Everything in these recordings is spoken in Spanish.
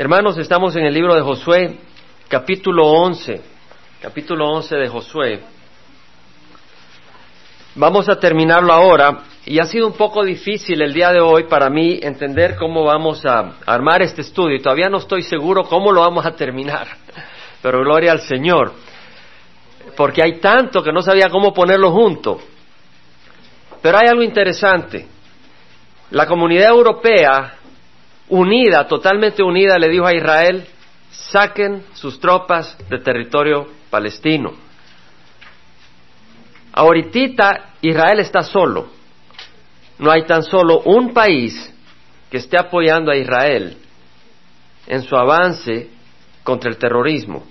Hermanos, estamos en el libro de Josué, capítulo 11, capítulo 11 de Josué. Vamos a terminarlo ahora y ha sido un poco difícil el día de hoy para mí entender cómo vamos a armar este estudio y todavía no estoy seguro cómo lo vamos a terminar, pero gloria al Señor, porque hay tanto que no sabía cómo ponerlo junto. Pero hay algo interesante. La comunidad europea unida, totalmente unida, le dijo a Israel, saquen sus tropas de territorio palestino. Ahorita Israel está solo. No hay tan solo un país que esté apoyando a Israel en su avance contra el terrorismo.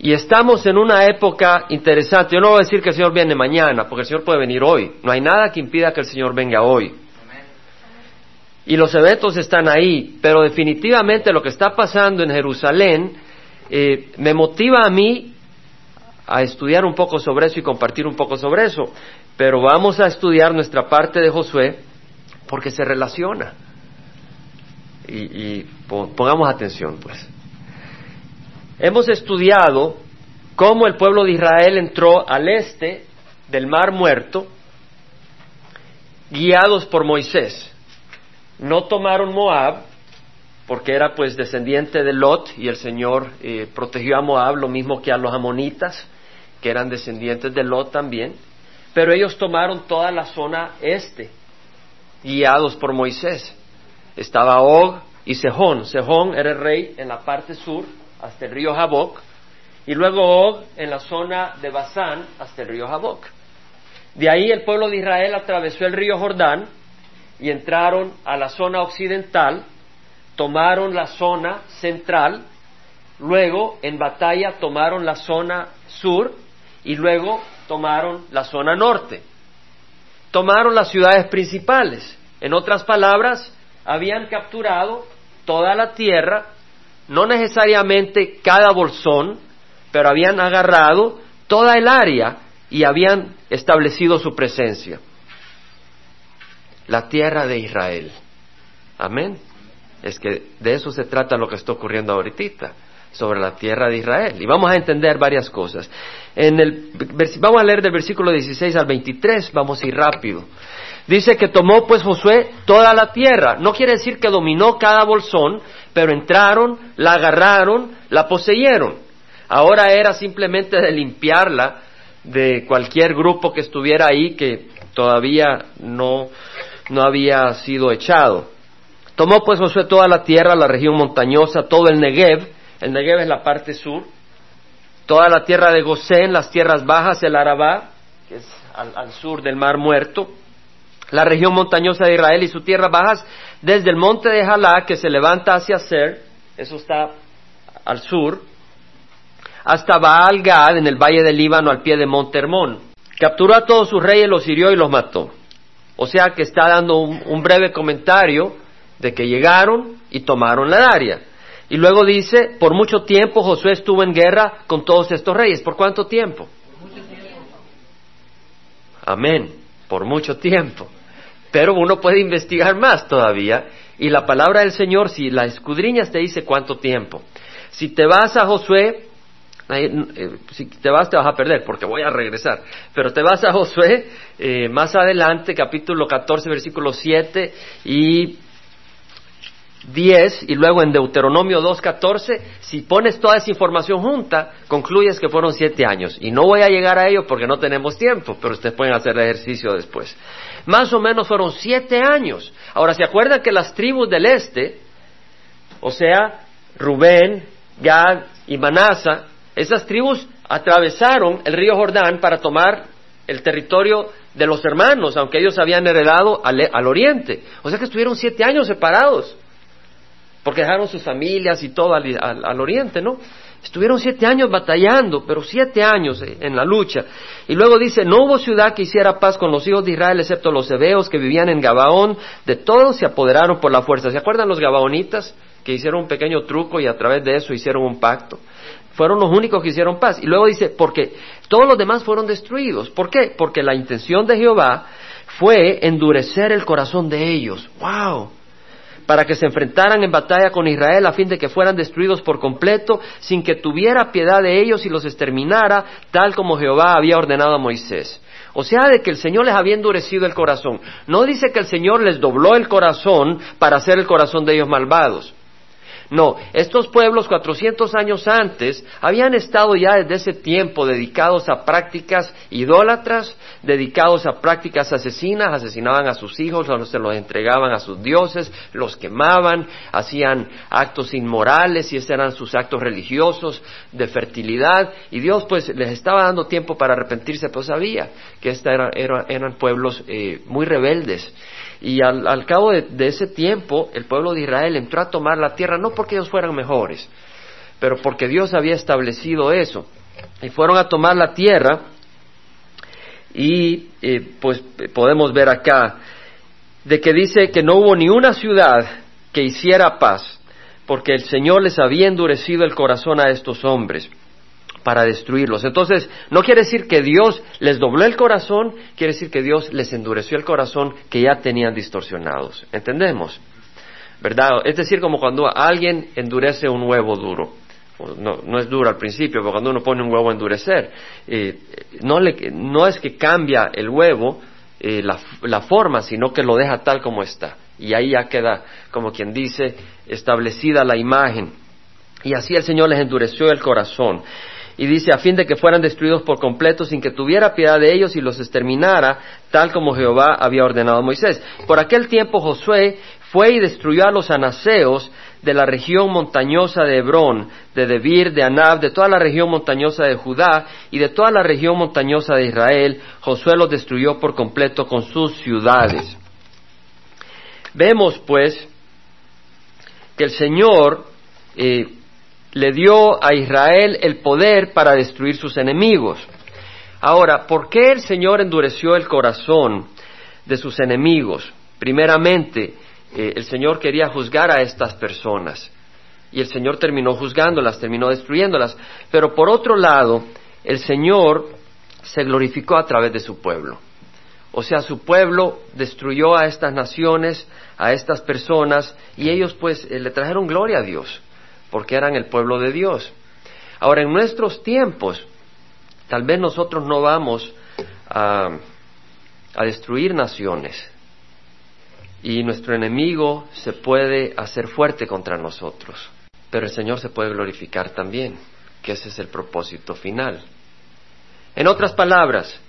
Y estamos en una época interesante. Yo no voy a decir que el Señor viene mañana, porque el Señor puede venir hoy. No hay nada que impida que el Señor venga hoy y los eventos están ahí, pero definitivamente lo que está pasando en Jerusalén eh, me motiva a mí a estudiar un poco sobre eso y compartir un poco sobre eso. Pero vamos a estudiar nuestra parte de Josué porque se relaciona. Y, y pongamos atención, pues. Hemos estudiado cómo el pueblo de Israel entró al este del Mar Muerto, guiados por Moisés no tomaron Moab porque era pues descendiente de Lot y el Señor eh, protegió a Moab lo mismo que a los amonitas que eran descendientes de Lot también, pero ellos tomaron toda la zona este guiados por Moisés. Estaba Og y Sejón. Sejón era el rey en la parte sur hasta el río Jaboc y luego Og en la zona de Basán hasta el río Jaboc. De ahí el pueblo de Israel atravesó el río Jordán y entraron a la zona occidental, tomaron la zona central, luego en batalla tomaron la zona sur y luego tomaron la zona norte. Tomaron las ciudades principales. En otras palabras, habían capturado toda la tierra, no necesariamente cada bolsón, pero habían agarrado toda el área y habían establecido su presencia la tierra de Israel. Amén. Es que de eso se trata lo que está ocurriendo ahorita, sobre la tierra de Israel. Y vamos a entender varias cosas. En el, vamos a leer del versículo 16 al 23, vamos a ir rápido. Dice que tomó pues Josué toda la tierra. No quiere decir que dominó cada bolsón, pero entraron, la agarraron, la poseyeron. Ahora era simplemente de limpiarla de cualquier grupo que estuviera ahí que todavía no no había sido echado. Tomó pues Josué toda la tierra, la región montañosa, todo el Negev, el Negev es la parte sur, toda la tierra de Gosén, las tierras bajas, el Arabá, que es al, sur del Mar Muerto, la región montañosa de Israel y sus tierras bajas, desde el monte de Jalá, que se levanta hacia Ser, eso está al sur, hasta Baal Gad, en el valle del Líbano, al pie de Monte Hermón. Capturó a todos sus reyes, los hirió y los mató. O sea que está dando un, breve comentario de que llegaron y tomaron la área. Y luego dice, por mucho tiempo Josué estuvo en guerra con todos estos reyes. ¿Por cuánto tiempo? Amén, por mucho tiempo. Pero uno puede investigar más todavía. Y la palabra del Señor, si la escudriñas, te dice cuánto tiempo. Si te vas a Josué si te vas te vas a perder porque voy a regresar. Pero te vas a Josué eh, más adelante, capítulo 14, versículo 7 y 10, y luego en Deuteronomio 2, 14, si pones toda esa información junta, concluyes que fueron siete años. Y no voy a llegar a ello porque no tenemos tiempo, pero ustedes pueden hacer el ejercicio después. Más o menos fueron siete años. Ahora, ¿se acuerdan que las tribus del este, o sea, Rubén, Gad y Manasa, esas tribus atravesaron el río Jordán para tomar el territorio de los hermanos, aunque ellos habían heredado al, oriente. O sea que estuvieron siete años separados, porque dejaron sus familias y todo al, oriente, ¿no? Estuvieron siete años batallando, pero siete años eh, en la lucha. Y luego dice, no hubo ciudad que hiciera paz con los hijos de Israel, excepto los hebeos que vivían en Gabaón, de todos se apoderaron por la fuerza. ¿Se acuerdan los gabaonitas que hicieron un pequeño truco y a través de eso hicieron un pacto? Fueron los únicos que hicieron paz. Y luego dice, porque todos los demás fueron destruidos. ¿Por qué? Porque la intención de Jehová fue endurecer el corazón de ellos. ¡Wow! para que se enfrentaran en batalla con Israel a fin de que fueran destruidos por completo, sin que tuviera piedad de ellos y los exterminara, tal como Jehová había ordenado a Moisés. O sea, de que el Señor les había endurecido el corazón. No dice que el Señor les dobló el corazón para hacer el corazón de ellos malvados. No, estos pueblos 400 años antes habían estado ya desde ese tiempo dedicados a prácticas idólatras, dedicados a prácticas asesinas, asesinaban a sus hijos, se los entregaban a sus dioses, los quemaban, hacían actos inmorales y esos eran sus actos religiosos de fertilidad. Y Dios pues les estaba dando tiempo para arrepentirse, pues sabía que estos eran, pueblos eh, muy rebeldes y al, cabo de, ese tiempo, el pueblo de Israel entró a tomar la tierra, no porque ellos fueran mejores, pero porque Dios había establecido eso. Y fueron a tomar la tierra y eh, pues podemos ver acá de que dice que no hubo ni una ciudad que hiciera paz, porque el Señor les había endurecido el corazón a estos hombres para destruirlos. Entonces, no quiere decir que Dios les dobló el corazón, quiere decir que Dios les endureció el corazón que ya tenían distorsionados. ¿Entendemos? ¿Verdad? Es decir, como cuando alguien endurece un huevo duro. No, es duro al principio, pero cuando uno pone un huevo a endurecer, eh, no, es que cambia el huevo eh, la, la forma, sino que lo deja tal como está. Y ahí ya queda, como quien dice, establecida la imagen. Y así el Señor les endureció el corazón y dice, a fin de que fueran destruidos por completo sin que tuviera piedad de ellos y los exterminara, tal como Jehová había ordenado a Moisés. Por aquel tiempo Josué fue y destruyó a los anaseos de la región montañosa de Hebrón, de Debir, de Anab, de toda la región montañosa de Judá y de toda la región montañosa de Israel. Josué los destruyó por completo con sus ciudades. Vemos pues que el Señor eh, le dio a Israel el poder para destruir sus enemigos. Ahora, ¿por qué el Señor endureció el corazón de sus enemigos? Primeramente, eh, el Señor quería juzgar a estas personas y el Señor terminó juzgándolas, terminó destruyéndolas. Pero por otro lado, el Señor se glorificó a través de su pueblo. O sea, su pueblo destruyó a estas naciones, a estas personas, y ellos pues eh, le trajeron gloria a Dios porque eran el pueblo de Dios. Ahora, en nuestros tiempos, tal vez nosotros no vamos a, destruir naciones y nuestro enemigo se puede hacer fuerte contra nosotros, pero el Señor se puede glorificar también, que ese es el propósito final. En otras palabras,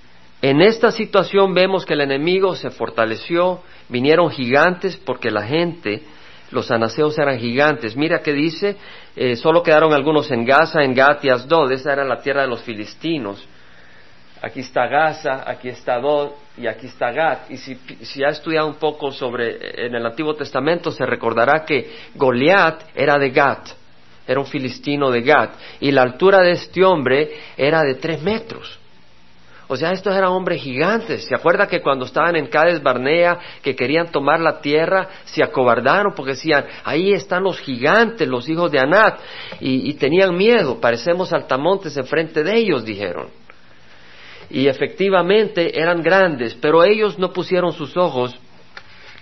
en esta situación vemos que el enemigo se fortaleció, vinieron gigantes porque la gente los anaseos eran gigantes. Mira que dice, eh, solo quedaron algunos en Gaza, en Gat y Asdod, esa era la tierra de los filistinos. Aquí está Gaza, aquí está Dod y aquí está Gat. Y si, si ha estudiado un poco sobre eh, en el Antiguo Testamento, se recordará que Goliat era de Gat, era un filistino de Gat, y la altura de este hombre era de tres metros. O sea, estos eran hombres gigantes. ¿Se acuerda que cuando estaban en Cades Barnea, que querían tomar la tierra, se acobardaron porque decían, ahí están los gigantes, los hijos de Anat, y, tenían miedo, parecemos altamontes enfrente de ellos, dijeron. Y efectivamente eran grandes, pero ellos no pusieron sus ojos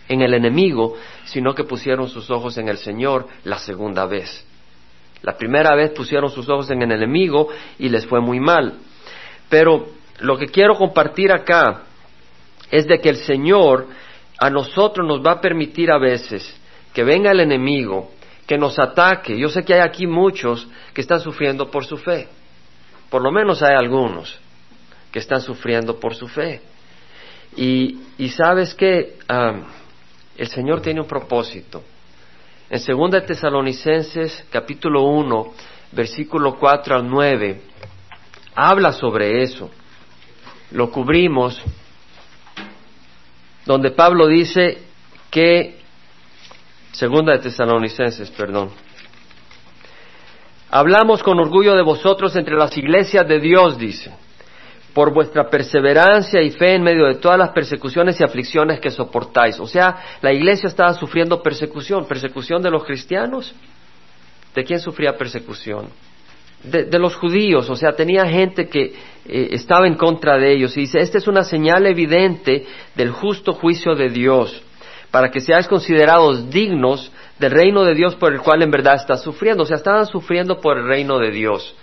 en el enemigo, sino que pusieron sus ojos en el Señor la segunda vez. La primera vez pusieron sus ojos en el enemigo y les fue muy mal. Pero lo que quiero compartir acá es de que el Señor a nosotros nos va a permitir a veces que venga el enemigo, que nos ataque. Yo sé que hay aquí muchos que están sufriendo por su fe. Por lo menos hay algunos que están sufriendo por su fe. Y, sabes que el Señor tiene un propósito. En 2 Tesalonicenses capítulo 1, versículo 4 al 9, habla sobre eso lo cubrimos, donde Pablo dice que, segunda de Tesalonicenses, perdón, hablamos con orgullo de vosotros entre las iglesias de Dios, dice, por vuestra perseverancia y fe en medio de todas las persecuciones y aflicciones que soportáis. O sea, la iglesia estaba sufriendo persecución, persecución de los cristianos. ¿De quién sufría persecución? De, los judíos, o sea, tenía gente que eh, estaba en contra de ellos. Y dice, esta es una señal evidente del justo juicio de Dios, para que seáis considerados dignos del reino de Dios por el cual en verdad estás sufriendo. O sea, estaban sufriendo por el reino de Dios.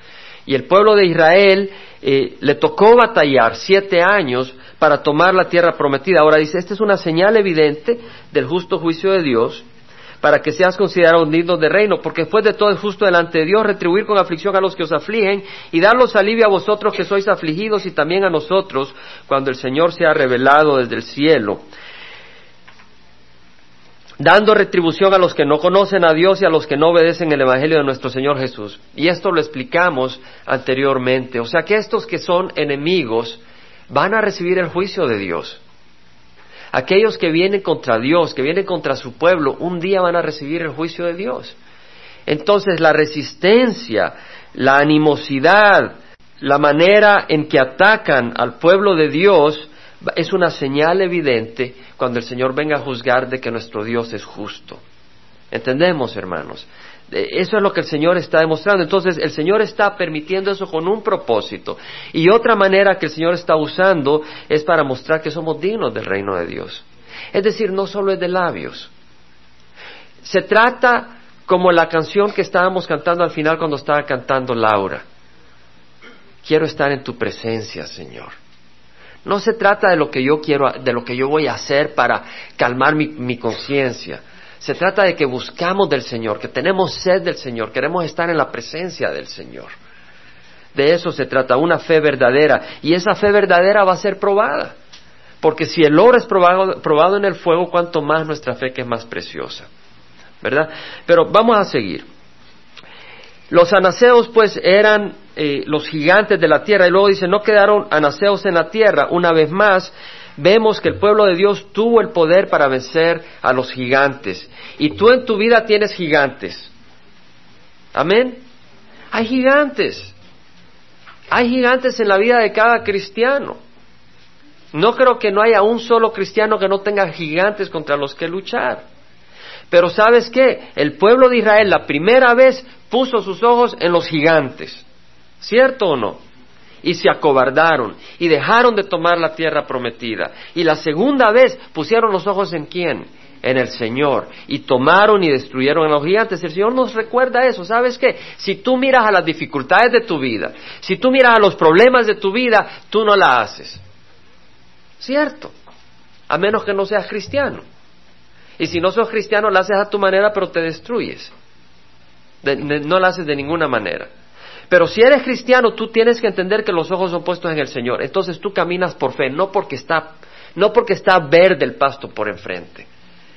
Y el pueblo de Israel eh, le tocó batallar siete años para tomar la tierra prometida. Ahora dice, esta es una señal evidente del justo juicio de Dios para que seas considerado digno de reino, porque después de todo justo delante de Dios retribuir con aflicción a los que os afligen y darlos alivio a vosotros que sois afligidos y también a nosotros cuando el Señor se ha revelado desde el cielo dando retribución a los que no conocen a Dios y a los que no obedecen el Evangelio de nuestro Señor Jesús. Y esto lo explicamos anteriormente. O sea que estos que son enemigos van a recibir el juicio de Dios. Aquellos que vienen contra Dios, que vienen contra su pueblo, un día van a recibir el juicio de Dios. Entonces la resistencia, la animosidad, la manera en que atacan al pueblo de Dios es una señal evidente cuando el Señor venga a juzgar de que nuestro Dios es justo. ¿Entendemos, hermanos? Eso es lo que el Señor está demostrando. Entonces, el Señor está permitiendo eso con un propósito. Y otra manera que el Señor está usando es para mostrar que somos dignos del reino de Dios. Es decir, no solo es de labios. Se trata como la canción que estábamos cantando al final cuando estaba cantando Laura. Quiero estar en tu presencia, Señor. No se trata de lo que yo quiero, de lo que yo voy a hacer para calmar mi, conciencia. Se trata de que buscamos del Señor, que tenemos sed del Señor, queremos estar en la presencia del Señor. De eso se trata, una fe verdadera. Y esa fe verdadera va a ser probada. Porque si el oro es probado, probado en el fuego, cuanto más nuestra fe que es más preciosa. ¿Verdad? Pero vamos a seguir. Los anaseos pues eran eh, los gigantes de la tierra y luego dice, no quedaron anaseos en la tierra. Una vez más, vemos que el pueblo de Dios tuvo el poder para vencer a los gigantes. Y tú en tu vida tienes gigantes. Amén. Hay gigantes. Hay gigantes en la vida de cada cristiano. No creo que no haya un solo cristiano que no tenga gigantes contra los que luchar. Pero sabes qué? El pueblo de Israel la primera vez puso sus ojos en los gigantes. ¿Cierto o no? Y se acobardaron y dejaron de tomar la tierra prometida. Y la segunda vez pusieron los ojos en quién? En el Señor. Y tomaron y destruyeron a los gigantes. El Señor nos recuerda eso. ¿Sabes qué? Si tú miras a las dificultades de tu vida, si tú miras a los problemas de tu vida, tú no la haces. ¿Cierto? A menos que no seas cristiano. Y si no sos cristiano, la haces a tu manera, pero te destruyes. no la haces de ninguna manera. Pero si eres cristiano, tú tienes que entender que los ojos son puestos en el Señor. Entonces tú caminas por fe, no porque está, no porque está verde el pasto por enfrente.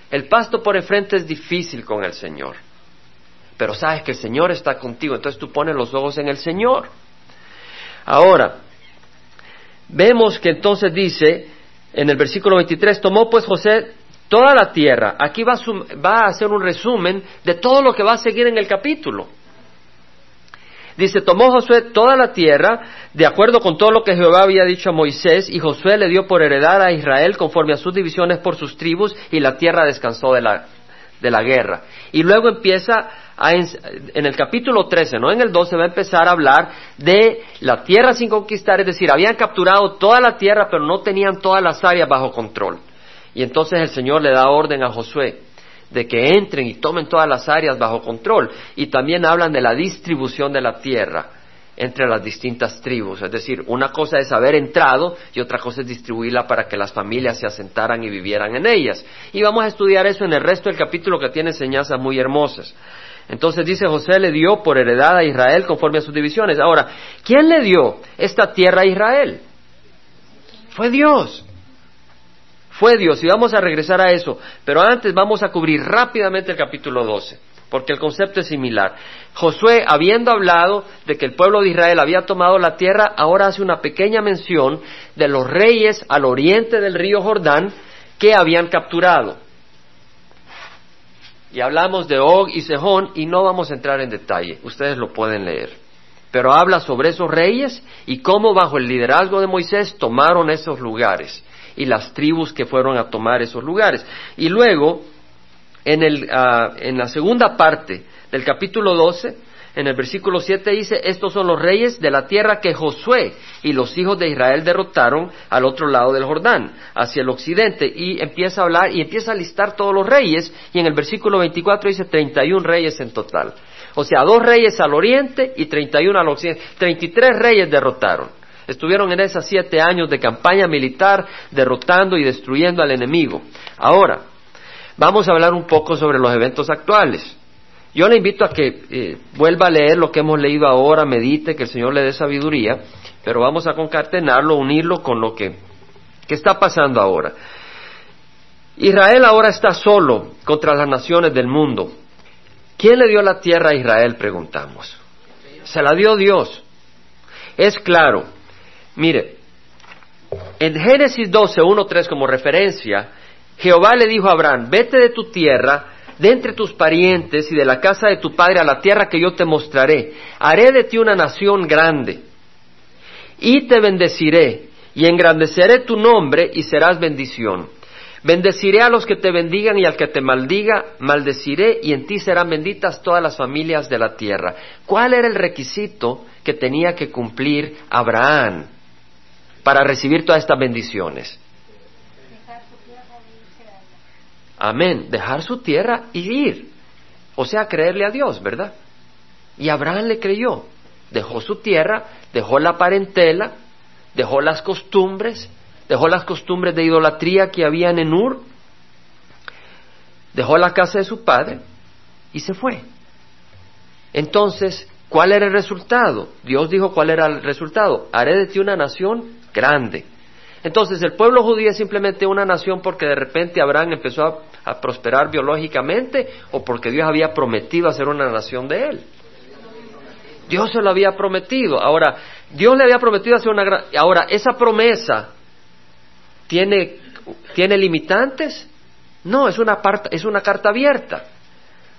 El pasto por enfrente es difícil con el Señor. Pero sabes que el Señor está contigo, entonces tú pones los ojos en el Señor. Ahora, vemos que entonces dice en el versículo 23, tomó pues José toda la tierra. Aquí va va a hacer un resumen de todo lo que va a seguir en el capítulo. Dice, tomó Josué toda la tierra, de acuerdo con todo lo que Jehová había dicho a Moisés, y Josué le dio por heredad a Israel conforme a sus divisiones por sus tribus, y la tierra descansó de la, de la guerra. Y luego empieza en el capítulo 13, no en el 12, va a empezar a hablar de la tierra sin conquistar, es decir, habían capturado toda la tierra, pero no tenían todas las áreas bajo control. Y entonces el Señor le da orden a Josué, de que entren y tomen todas las áreas bajo control. Y también hablan de la distribución de la tierra entre las distintas tribus. Es decir, una cosa es haber entrado y otra cosa es distribuirla para que las familias se asentaran y vivieran en ellas. Y vamos a estudiar eso en el resto del capítulo que tiene enseñanzas muy hermosas. Entonces dice José le dio por heredad a Israel conforme a sus divisiones. Ahora, ¿quién le dio esta tierra a Israel? Fue Dios. Fue Dios y vamos a regresar a eso. Pero antes vamos a cubrir rápidamente el capítulo 12, porque el concepto es similar. Josué, habiendo hablado de que el pueblo de Israel había tomado la tierra, ahora hace una pequeña mención de los reyes al oriente del río Jordán que habían capturado. Y hablamos de Og y Sejón y no vamos a entrar en detalle, ustedes lo pueden leer. Pero habla sobre esos reyes y cómo bajo el liderazgo de Moisés tomaron esos lugares y las tribus que fueron a tomar esos lugares. Y luego, en, el, ah, en la segunda parte del capítulo 12, en el versículo 7 dice, estos son los reyes de la tierra que Josué y los hijos de Israel derrotaron al otro lado del Jordán, hacia el occidente, y empieza a hablar y empieza a listar todos los reyes, y en el versículo 24 dice 31 reyes en total. O sea, dos reyes al oriente y 31 al occidente. 33 reyes derrotaron. Estuvieron en esos siete años de campaña militar derrotando y destruyendo al enemigo. Ahora, vamos a hablar un poco sobre los eventos actuales. Yo le invito a que eh, vuelva a leer lo que hemos leído ahora, medite, que el Señor le dé sabiduría, pero vamos a concatenarlo, unirlo con lo que, que está pasando ahora. Israel ahora está solo contra las naciones del mundo. ¿Quién le dio la tierra a Israel? Preguntamos. Se la dio Dios. Es claro. Mire, en Génesis 12, 1, 3 como referencia, Jehová le dijo a Abraham, vete de tu tierra, de entre tus parientes y de la casa de tu padre a la tierra que yo te mostraré. Haré de ti una nación grande y te bendeciré y engrandeceré tu nombre y serás bendición. Bendeciré a los que te bendigan y al que te maldiga, maldeciré y en ti serán benditas todas las familias de la tierra. ¿Cuál era el requisito que tenía que cumplir Abraham para recibir todas estas bendiciones? Amén. Dejar su tierra y ir. O sea, creerle a Dios, ¿verdad? Y Abraham le creyó. Dejó su tierra, dejó la parentela, dejó las costumbres, dejó las costumbres de idolatría que había en Ur, dejó la casa de su padre y se fue. Entonces, ¿cuál era el resultado? Dios dijo cuál era el resultado. Haré de ti una nación grande. Entonces, el pueblo judío es simplemente una nación porque de repente Abraham empezó a, prosperar biológicamente o porque Dios había prometido hacer una nación de él. Dios se lo había prometido. Ahora, Dios le había prometido hacer una gran... Ahora, esa promesa ¿Tiene, ¿Tiene limitantes? No, es una, es una carta abierta.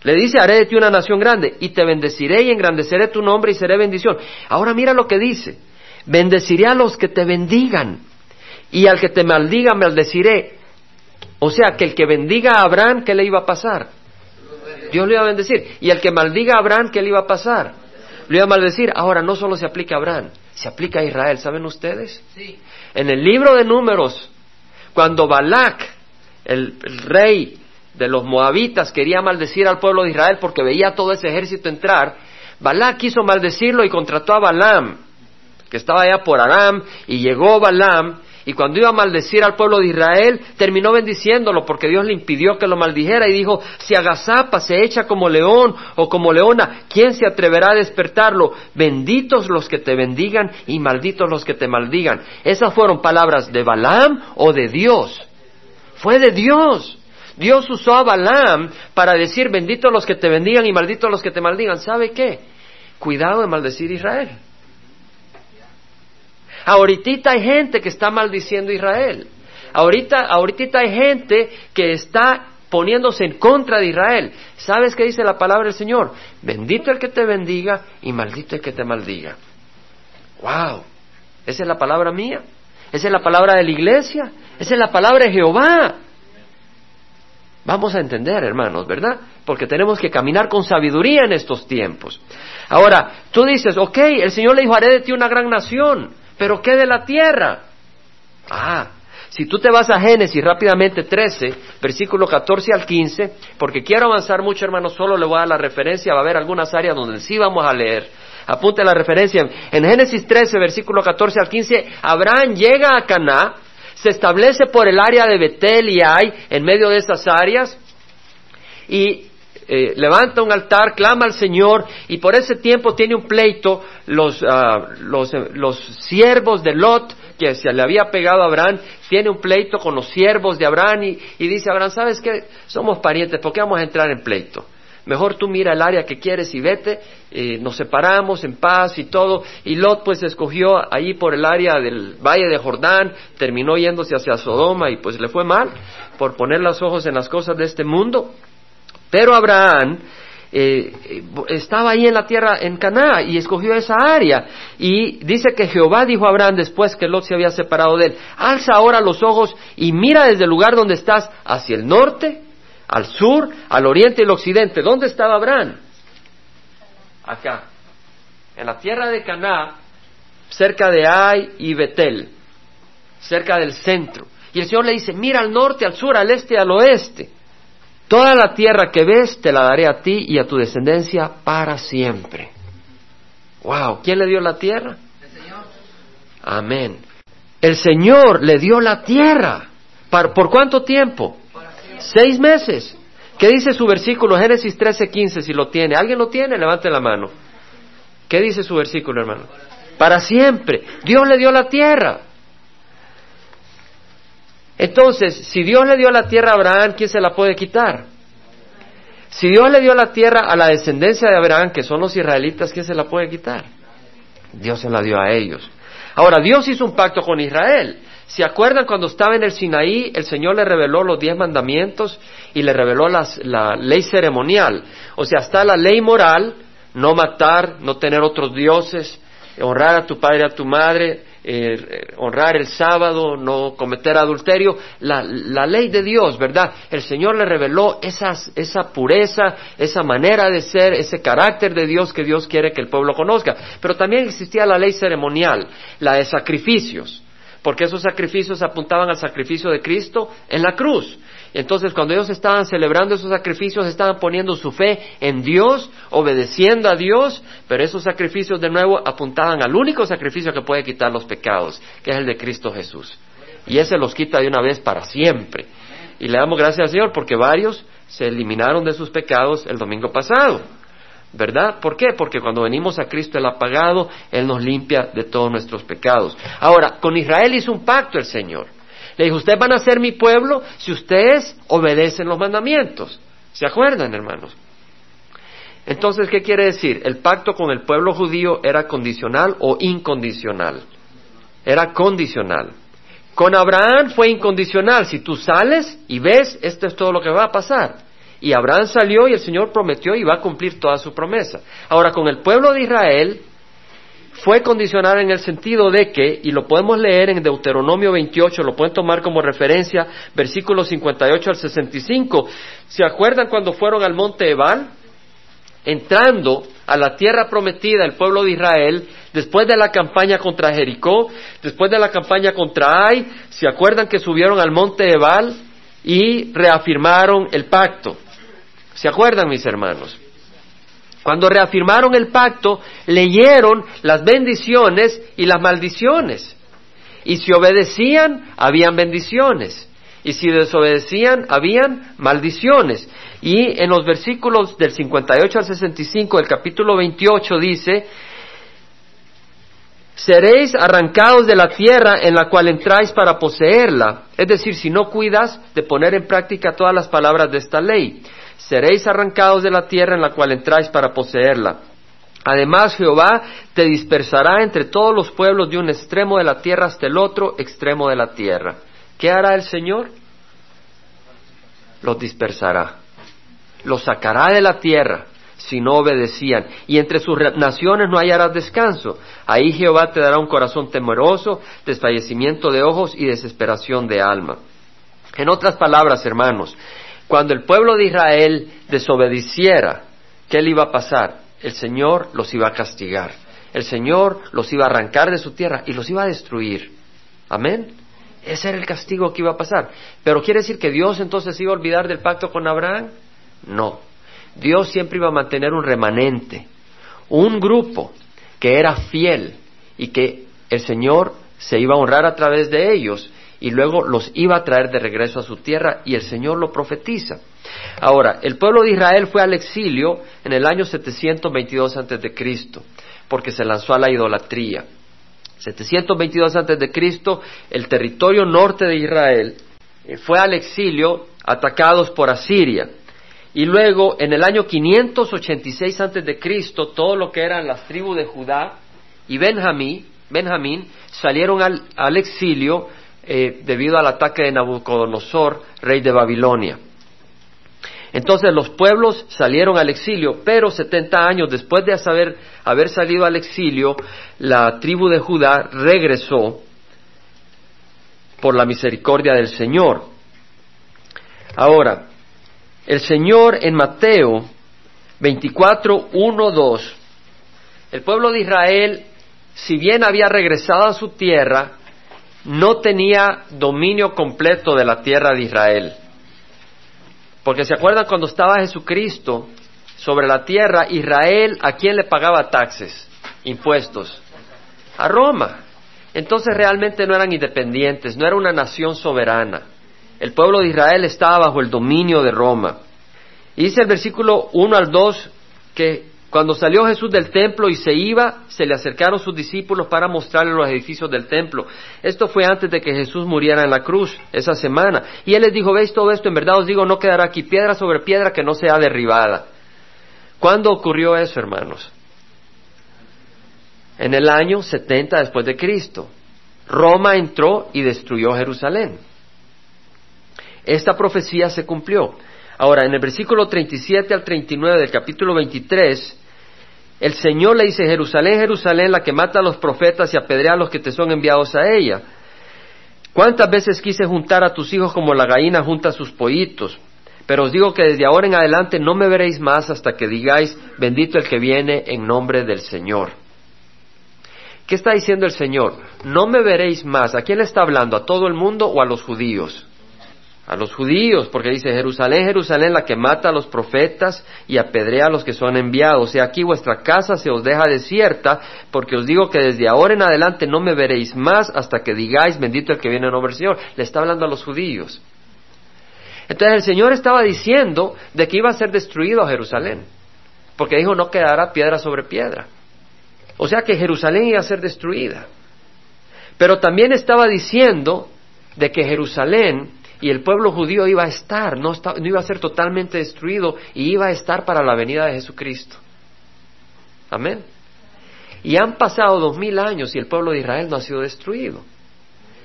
Le dice, haré de ti una nación grande y te bendeciré y engrandeceré tu nombre y seré bendición. Ahora mira lo que dice. Bendeciré a los que te bendigan y al que te maldiga maldeciré. O sea, que el que bendiga a Abraham, ¿qué le iba a pasar? Dios le iba a bendecir. Y al que maldiga a Abraham, ¿qué le iba a pasar? Le iba a maldecir. Ahora no solo se aplica a Abraham, se aplica a Israel. ¿Saben ustedes? Sí. En el libro de números, cuando Balak, el, rey de los moabitas, quería maldecir al pueblo de Israel porque veía todo ese ejército entrar, Balak quiso maldecirlo y contrató a Balaam, que estaba allá por Aram, y llegó Balaam, y cuando iba a maldecir al pueblo de Israel, terminó bendiciéndolo porque Dios le impidió que lo maldijera y dijo, si agazapa, se echa como león o como leona, ¿quién se atreverá a despertarlo? Benditos los que te bendigan y malditos los que te maldigan. Esas fueron palabras de Balaam o de Dios. Fue de Dios. Dios usó a Balaam para decir benditos los que te bendigan y malditos los que te maldigan. ¿Sabe qué? Cuidado de maldecir Israel. Ahorita hay gente que está maldiciendo a Israel. Ahorita, ahorita hay gente que está poniéndose en contra de Israel. ¿Sabes qué dice la palabra del Señor? Bendito el que te bendiga y maldito el que te maldiga. ¡Wow! Esa es la palabra mía. Esa es la palabra de la iglesia. Esa es la palabra de Jehová. Vamos a entender, hermanos, ¿verdad? Porque tenemos que caminar con sabiduría en estos tiempos. Ahora, tú dices, ok, el Señor le dijo, haré de ti una gran nación. Pero ¿qué de la tierra? Ah, si tú te vas a Génesis rápidamente 13, versículo 14 al 15, porque quiero avanzar mucho, hermano, solo le voy a dar la referencia, va a haber algunas áreas donde sí vamos a leer. Apunte la referencia. En Génesis 13, versículo 14 al 15, Abraham llega a Caná, se establece por el área de Betel y Ay, en medio de esas áreas, y eh, levanta un altar, clama al Señor y por ese tiempo tiene un pleito los, ah, los, los siervos de Lot que se le había pegado a Abraham, tiene un pleito con los siervos de Abraham y, y dice Abraham, ¿sabes qué? Somos parientes, ¿por qué vamos a entrar en pleito? Mejor tú mira el área que quieres y vete, eh, nos separamos en paz y todo. Y Lot pues escogió ahí por el área del valle de Jordán, terminó yéndose hacia Sodoma y pues le fue mal por poner los ojos en las cosas de este mundo. Pero Abraham eh, estaba ahí en la tierra, en Caná, y escogió esa área. Y dice que Jehová dijo a Abraham después que Lot se había separado de él, alza ahora los ojos y mira desde el lugar donde estás hacia el norte, al sur, al oriente y al occidente. ¿Dónde estaba Abraham? acá, en la tierra de Caná, cerca de Ai y Betel, cerca del centro. Y el Señor le dice, mira al norte, al sur, al este y al oeste. Toda la tierra que ves te la daré a ti y a tu descendencia para siempre. Wow, ¿quién le dio la tierra? El Señor. Amén. El Señor le dio la tierra. ¿Por cuánto tiempo? Seis meses. ¿Qué dice su versículo? Génesis 13:15, si lo tiene. ¿Alguien lo tiene? Levante la mano. ¿Qué dice su versículo, hermano? Para siempre. Dios le dio la tierra. Entonces, si Dios le dio la tierra a Abraham, ¿quién se la puede quitar? Si Dios le dio la tierra a la descendencia de Abraham, que son los israelitas, ¿quién se la puede quitar? Dios se la dio a ellos. Ahora, Dios hizo un pacto con Israel. ¿Se acuerdan cuando estaba en el Sinaí, el Señor le reveló los diez mandamientos y le reveló la ley ceremonial? O sea, está la ley moral, no matar, no tener otros dioses, honrar a tu padre y a tu madre, eh, honrar el sábado, no cometer adulterio, la, ley de Dios, ¿verdad? El Señor le reveló esa pureza, esa manera de ser, ese carácter de Dios que Dios quiere que el pueblo conozca. Pero también existía la ley ceremonial, la de sacrificios, porque esos sacrificios apuntaban al sacrificio de Cristo en la cruz. Entonces, cuando ellos estaban celebrando esos sacrificios, estaban poniendo su fe en Dios, obedeciendo a Dios, pero esos sacrificios de nuevo apuntaban al único sacrificio que puede quitar los pecados, que es el de Cristo Jesús. Y ese los quita de una vez para siempre. Y le damos gracias al Señor porque varios se eliminaron de sus pecados el domingo pasado. ¿Verdad? ¿Por qué? Porque cuando venimos a Cristo el apagado, Él nos limpia de todos nuestros pecados. Ahora, con Israel hizo un pacto el Señor. Le dijo, ustedes van a ser mi pueblo si ustedes obedecen los mandamientos. ¿Se acuerdan, hermanos? Entonces, ¿qué quiere decir? El pacto con el pueblo judío era condicional o incondicional. Era condicional. Con Abraham fue incondicional. Si tú sales y ves, esto es todo lo que va a pasar. Y Abraham salió y el Señor prometió y va a cumplir toda su promesa. Ahora, con el pueblo de Israel fue condicional en el sentido de que, y lo podemos leer en Deuteronomio 28, lo pueden tomar como referencia, versículos 58 al 65. ¿Se acuerdan cuando fueron al monte Ebal? Entrando a la tierra prometida el pueblo de Israel, después de la campaña contra Jericó, después de la campaña contra Ai, ¿se acuerdan que subieron al monte Ebal y reafirmaron el pacto? ¿Se acuerdan, mis hermanos? Cuando reafirmaron el pacto, leyeron las bendiciones y las maldiciones. Y si obedecían, habían bendiciones. Y si desobedecían, habían maldiciones. Y en los versículos del 58 al 65 del capítulo 28 dice, seréis arrancados de la tierra en la cual entráis para poseerla. Es decir, si no cuidas de poner en práctica todas las palabras de esta ley seréis arrancados de la tierra en la cual entráis para poseerla. Además Jehová te dispersará entre todos los pueblos de un extremo de la tierra hasta el otro extremo de la tierra. ¿Qué hará el Señor? Los dispersará. Los sacará de la tierra si no obedecían. Y entre sus naciones no hallarás descanso. Ahí Jehová te dará un corazón temeroso, desfallecimiento de ojos y desesperación de alma. En otras palabras, hermanos, cuando el pueblo de Israel desobedeciera, ¿qué le iba a pasar? El Señor los iba a castigar. El Señor los iba a arrancar de su tierra y los iba a destruir. Amén. Ese era el castigo que iba a pasar. Pero quiere decir que Dios entonces iba a olvidar del pacto con Abraham? No. Dios siempre iba a mantener un remanente, un grupo que era fiel y que el Señor se iba a honrar a través de ellos y luego los iba a traer de regreso a su tierra y el Señor lo profetiza. Ahora, el pueblo de Israel fue al exilio en el año 722 antes de Cristo, porque se lanzó a la idolatría. 722 antes de Cristo, el territorio norte de Israel eh, fue al exilio atacados por Asiria. Y luego, en el año 586 antes de Cristo, todo lo que eran las tribus de Judá y Benjamín, Benjamín salieron al exilio eh, debido al ataque de Nabucodonosor, rey de Babilonia. Entonces los pueblos salieron al exilio, pero 70 años después de haber, salido al exilio, la tribu de Judá regresó por la misericordia del Señor. Ahora, el Señor en Mateo 24, 1, 2 El pueblo de Israel, si bien había regresado a su tierra, no tenía dominio completo de la tierra de Israel. Porque se acuerdan cuando estaba Jesucristo sobre la tierra, Israel, ¿a quién le pagaba taxes, impuestos? A Roma. Entonces realmente no eran independientes, no era una nación soberana. El pueblo de Israel estaba bajo el dominio de Roma. Y dice el versículo 1 al 2 que cuando salió Jesús del templo y se iba, se le acercaron sus discípulos para mostrarle los edificios del templo. Esto fue antes de que Jesús muriera en la cruz, esa semana. Y él les dijo, veis todo esto, en verdad os digo, no quedará aquí piedra sobre piedra que no sea derribada. ¿Cuándo ocurrió eso, hermanos? En el año 70 después de Cristo. Roma entró y destruyó Jerusalén. Esta profecía se cumplió. Ahora, en el versículo 37 al 39 del capítulo 23, el Señor le dice, Jerusalén, Jerusalén, la que mata a los profetas y apedrea a los que te son enviados a ella. ¿Cuántas veces quise juntar a tus hijos como la gallina junta a sus pollitos? Pero os digo que desde ahora en adelante no me veréis más hasta que digáis, bendito el que viene en nombre del Señor. ¿Qué está diciendo el Señor? No me veréis más. ¿A quién le está hablando? ¿A todo el mundo o a los judíos? A los judíos, porque dice Jerusalén, Jerusalén, la que mata a los profetas y apedrea a los que son enviados. Y aquí vuestra casa se os deja desierta, porque os digo que desde ahora en adelante no me veréis más hasta que digáis, bendito el que viene en nombre del Señor. Le está hablando a los judíos. Entonces el Señor estaba diciendo de que iba a ser destruido Jerusalén, porque dijo no quedará piedra sobre piedra. O sea que Jerusalén iba a ser destruida. Pero también estaba diciendo de que Jerusalén y el pueblo judío iba a estar, no, iba a ser totalmente destruido y iba a estar para la venida de Jesucristo. Amén. Y han pasado dos mil años y el pueblo de Israel no ha sido destruido.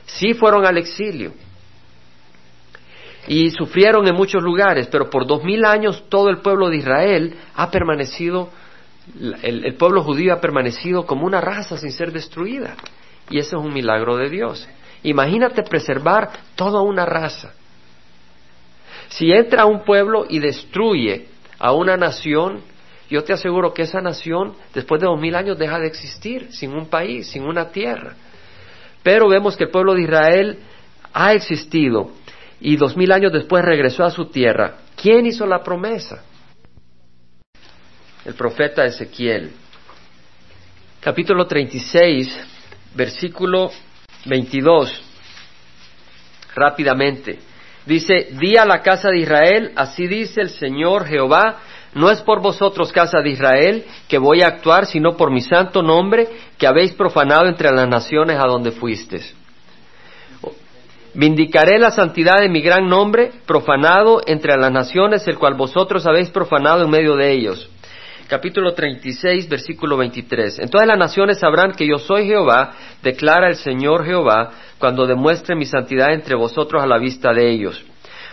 Sí fueron al exilio y sufrieron en muchos lugares, pero por dos mil años todo el pueblo de Israel ha permanecido, el pueblo judío ha permanecido como una raza sin ser destruida. Y ese es un milagro de Dios. Imagínate preservar toda una raza. Si entra un pueblo y destruye a una nación, yo te aseguro que esa nación después de dos mil años deja de existir, sin un país, sin una tierra. Pero vemos que el pueblo de Israel ha existido y dos mil años después regresó a su tierra. ¿Quién hizo la promesa? El profeta Ezequiel. Capítulo 36, versículo 22. Rápidamente. Dice, di a la casa de Israel, así dice el Señor Jehová, no es por vosotros, casa de Israel, que voy a actuar, sino por mi santo nombre, que habéis profanado entre las naciones a donde fuisteis. Vindicaré la santidad de mi gran nombre, profanado entre las naciones, el cual vosotros habéis profanado en medio de ellos capítulo 36, versículo 23. Entonces las naciones sabrán que yo soy Jehová, declara el Señor Jehová, cuando demuestre mi santidad entre vosotros a la vista de ellos.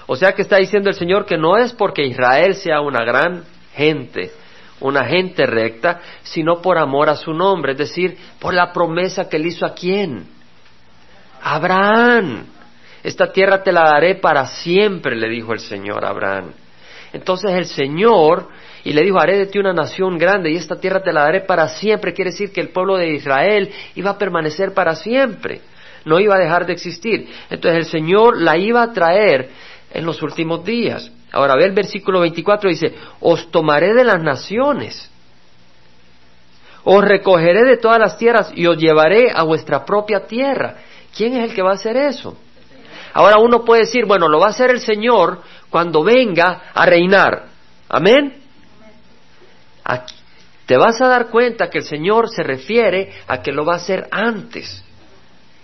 O sea que está diciendo el Señor que no es porque Israel sea una gran gente, una gente recta, sino por amor a su nombre, es decir, por la promesa que él hizo a quién? Abraham. Esta tierra te la daré para siempre, le dijo el Señor a Abraham. Entonces el Señor y le dijo, haré de ti una nación grande y esta tierra te la daré para siempre. Quiere decir que el pueblo de Israel iba a permanecer para siempre, no iba a dejar de existir. Entonces el Señor la iba a traer en los últimos días. Ahora ve el versículo 24, dice, os tomaré de las naciones, os recogeré de todas las tierras y os llevaré a vuestra propia tierra. ¿Quién es el que va a hacer eso? Ahora uno puede decir, bueno, lo va a hacer el Señor cuando venga a reinar. Amén te vas a dar cuenta que el Señor se refiere a que lo va a hacer antes.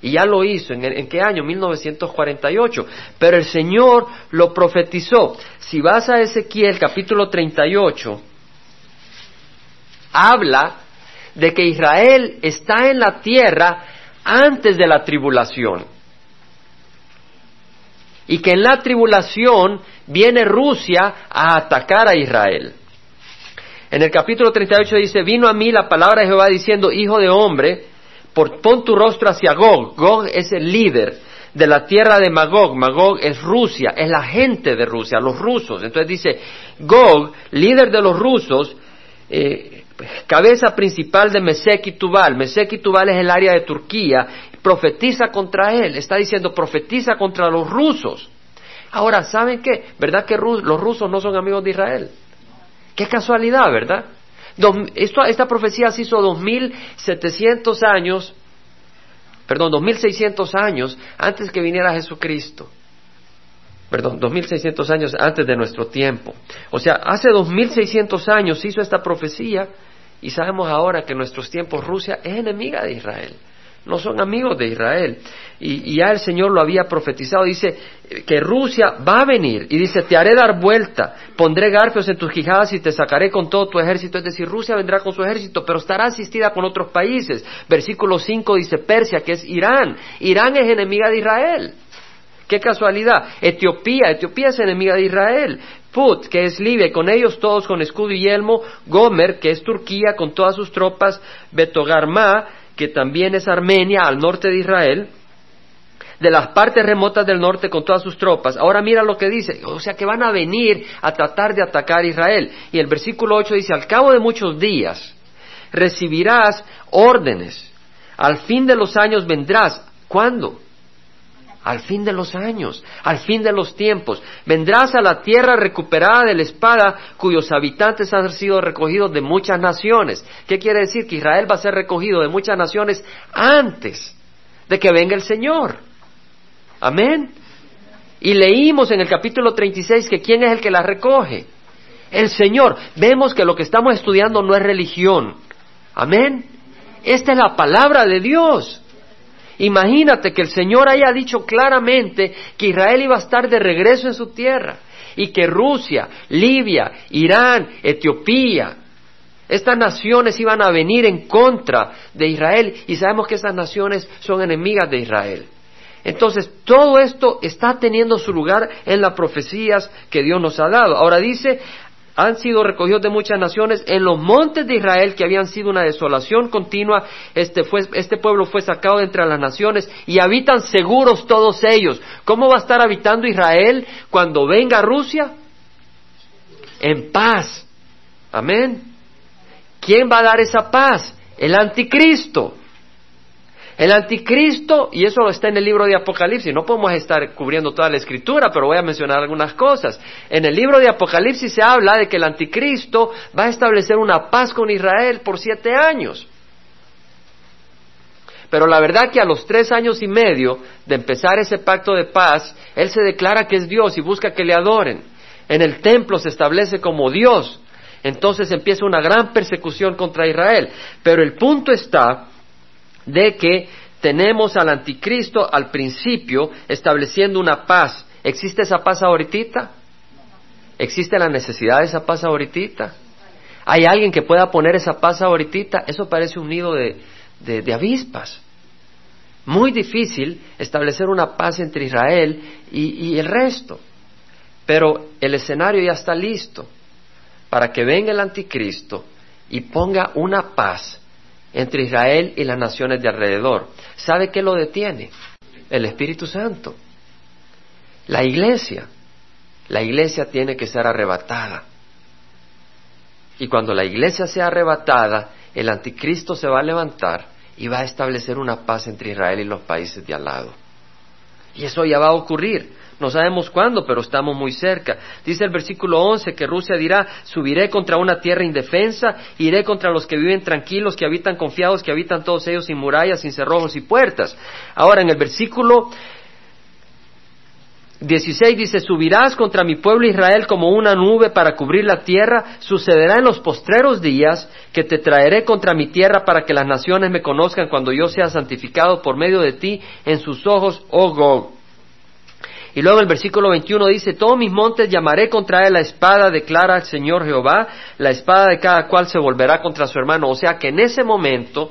Y ya lo hizo. ¿En, qué año? 1948. Pero el Señor lo profetizó. Si vas a Ezequiel capítulo 38, habla de que Israel está en la tierra antes de la tribulación. Y que en la tribulación viene Rusia a atacar a Israel. En el capítulo 38 dice, vino a mí la palabra de Jehová diciendo, hijo de hombre, por, pon tu rostro hacia Gog. Gog es el líder de la tierra de Magog. Magog es Rusia, es la gente de Rusia, los rusos. Entonces dice, Gog, líder de los rusos, eh, cabeza principal de Mesec y Tubal. Mesec y Tubal es el área de Turquía. Profetiza contra él. Está diciendo profetiza contra los rusos. Ahora, ¿saben qué? ¿Verdad que los rusos no son amigos de Israel? Qué casualidad, ¿verdad? esta profecía se hizo 2700 años, perdón, 2600 años antes que viniera Jesucristo perdón, 2600 años antes de nuestro tiempo. O sea, hace 2600 años hizo esta profecía y sabemos ahora que en nuestros tiempos Rusia es enemiga de Israel. No son amigos de Israel. Y, y, ya el Señor lo había profetizado. Dice que Rusia va a venir. Y dice, te haré dar vuelta. Pondré garfios en tus quijadas y te sacaré con todo tu ejército. Es decir, Rusia vendrá con su ejército, pero estará asistida con otros países. Versículo 5 dice Persia, que es Irán. Irán es enemiga de Israel. Qué casualidad. Etiopía, Etiopía es enemiga de Israel. Put, que es Libia, con ellos todos con escudo y yelmo. Gomer, que es Turquía, con todas sus tropas. Betogarma, que también es Armenia, al norte de Israel. De las partes remotas del norte con todas sus tropas. Ahora mira lo que dice. O sea que van a venir a tratar de atacar a Israel. Y el versículo 8 dice, al cabo de muchos días recibirás órdenes. Al fin de los años vendrás. ¿Cuándo? Al fin de los años, al fin de los tiempos. Vendrás a la tierra recuperada de la espada cuyos habitantes han sido recogidos de muchas naciones. ¿Qué quiere decir? Que Israel va a ser recogido de muchas naciones antes de que venga el Señor. Amén. Y leímos en el capítulo 36 que quién es el que la recoge. El Señor. Vemos que lo que estamos estudiando no es religión. Amén. Esta es la palabra de Dios. Imagínate que el Señor haya dicho claramente que Israel iba a estar de regreso en su tierra y que Rusia, Libia, Irán, Etiopía, estas naciones iban a venir en contra de Israel y sabemos que esas naciones son enemigas de Israel. Entonces, todo esto está teniendo su lugar en las profecías que Dios nos ha dado. Ahora dice, han sido recogidos de muchas naciones en los montes de Israel que habían sido una desolación continua. Este, este, pueblo fue sacado de entre las naciones y habitan seguros todos ellos. ¿Cómo va a estar habitando Israel cuando venga Rusia? En paz. Amén. ¿Quién va a dar esa paz? El anticristo. El anticristo, y eso está en el libro de Apocalipsis, no podemos estar cubriendo toda la escritura, pero voy a mencionar algunas cosas. En el libro de Apocalipsis se habla de que el anticristo va a establecer una paz con Israel por siete años. Pero la verdad que a los tres años y medio de empezar ese pacto de paz, Él se declara que es Dios y busca que le adoren. En el templo se establece como Dios. Entonces empieza una gran persecución contra Israel. Pero el punto está de que tenemos al anticristo al principio estableciendo una paz. ¿Existe esa paz ahorita? ¿Existe la necesidad de esa paz ahorita? ¿Hay alguien que pueda poner esa paz ahorita? Eso parece un nido de, de, avispas. Muy difícil establecer una paz entre Israel y, y el resto. Pero el escenario ya está listo para que venga el anticristo y ponga una paz entre Israel y las naciones de alrededor. ¿Sabe qué lo detiene? El Espíritu Santo. La iglesia. La iglesia tiene que ser arrebatada. Y cuando la iglesia sea arrebatada, el anticristo se va a levantar y va a establecer una paz entre Israel y los países de al lado. Y eso ya va a ocurrir. No sabemos cuándo, pero estamos muy cerca. Dice el versículo 11 que Rusia dirá, subiré contra una tierra indefensa, iré contra los que viven tranquilos, que habitan confiados, que habitan todos ellos sin murallas, sin cerrojos y puertas. Ahora en el versículo 16 dice, subirás contra mi pueblo Israel como una nube para cubrir la tierra, sucederá en los postreros días que te traeré contra mi tierra para que las naciones me conozcan cuando yo sea santificado por medio de ti en sus ojos, oh Gog. Y luego el versículo 21 dice, todos mis montes llamaré contra él la espada, declara el Señor Jehová, la espada de cada cual se volverá contra su hermano. O sea que en ese momento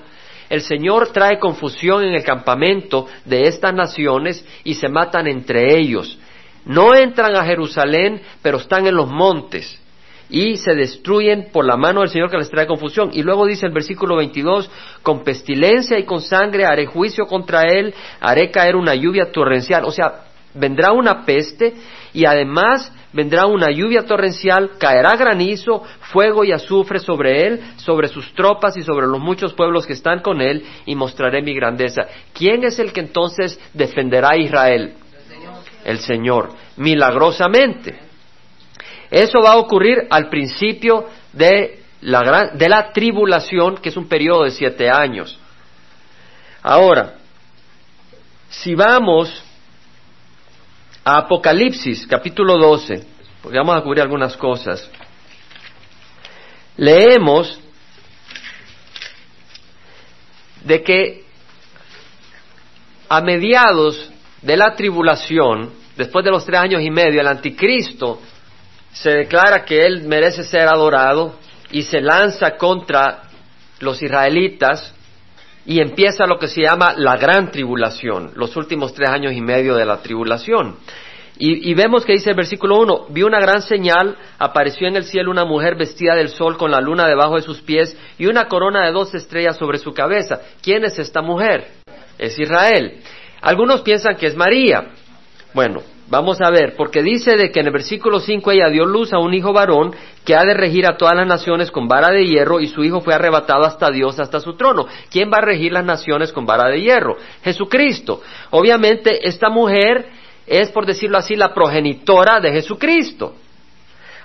el Señor trae confusión en el campamento de estas naciones y se matan entre ellos. No entran a Jerusalén, pero están en los montes y se destruyen por la mano del Señor que les trae confusión. Y luego dice el versículo 22, con pestilencia y con sangre haré juicio contra él, haré caer una lluvia torrencial. O sea, vendrá una peste y además vendrá una lluvia torrencial, caerá granizo, fuego y azufre sobre él, sobre sus tropas y sobre los muchos pueblos que están con él, y mostraré mi grandeza. ¿Quién es el que entonces defenderá a Israel? El Señor, milagrosamente. Eso va a ocurrir al principio de la, de la tribulación, que es un periodo de siete años. Ahora, si vamos Apocalipsis, capítulo 12, porque vamos a cubrir algunas cosas, leemos de que a mediados de la tribulación, después de los tres años y medio, el anticristo se declara que él merece ser adorado y se lanza contra los israelitas y empieza lo que se llama la gran tribulación, los últimos tres años y medio de la tribulación. Y, vemos que dice el versículo 1, vi una gran señal, apareció en el cielo una mujer vestida del sol con la luna debajo de sus pies y una corona de dos estrellas sobre su cabeza. ¿Quién es esta mujer? Es Israel. Algunos piensan que es María. Bueno, Vamos a ver, porque dice de que en el versículo 5 ella dio luz a un hijo varón que ha de regir a todas las naciones con vara de hierro y su hijo fue arrebatado hasta Dios, hasta su trono. ¿Quién va a regir las naciones con vara de hierro? Jesucristo. Obviamente esta mujer es, por decirlo así, la progenitora de Jesucristo.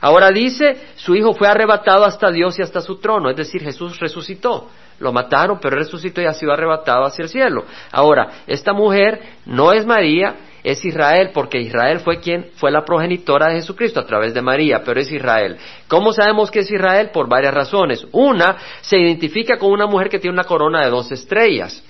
Ahora dice, su hijo fue arrebatado hasta Dios y hasta su trono, es decir, Jesús resucitó. Lo mataron, pero resucitó y ha sido arrebatado hacia el cielo. Ahora, esta mujer no es María, es Israel, porque Israel fue quien fue la progenitora de Jesucristo a través de María, pero es Israel. ¿Cómo sabemos que es Israel? Por varias razones. Una, se identifica con una mujer que tiene una corona de dos estrellas.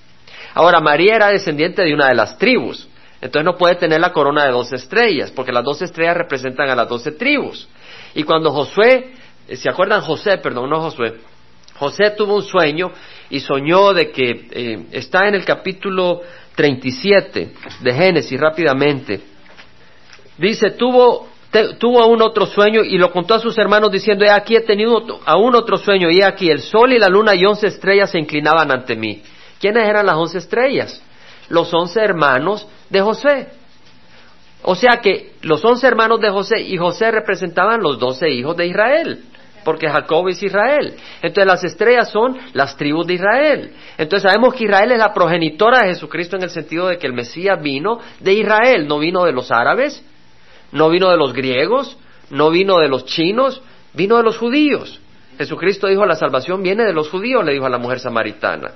Ahora, María era descendiente de una de las tribus, entonces no puede tener la corona de dos estrellas, porque las dos estrellas representan a las doce tribus. Y cuando Josué, eh, ¿se acuerdan José? Perdón, no Josué. José tuvo un sueño y soñó de que eh, está en el capítulo 37 de Génesis rápidamente. Dice, tuvo, tuvo aún otro sueño y lo contó a sus hermanos diciendo, he aquí he tenido aún otro sueño y he aquí el sol y la luna y once estrellas se inclinaban ante mí. ¿Quiénes eran las once estrellas? Los once hermanos de José. O sea que los once hermanos de José y José representaban los doce hijos de Israel porque Jacob es Israel. Entonces las estrellas son las tribus de Israel. Entonces sabemos que Israel es la progenitora de Jesucristo en el sentido de que el Mesías vino de Israel, no vino de los árabes, no vino de los griegos, no vino de los chinos, vino de los judíos. Jesucristo dijo, la salvación viene de los judíos, le dijo a la mujer samaritana.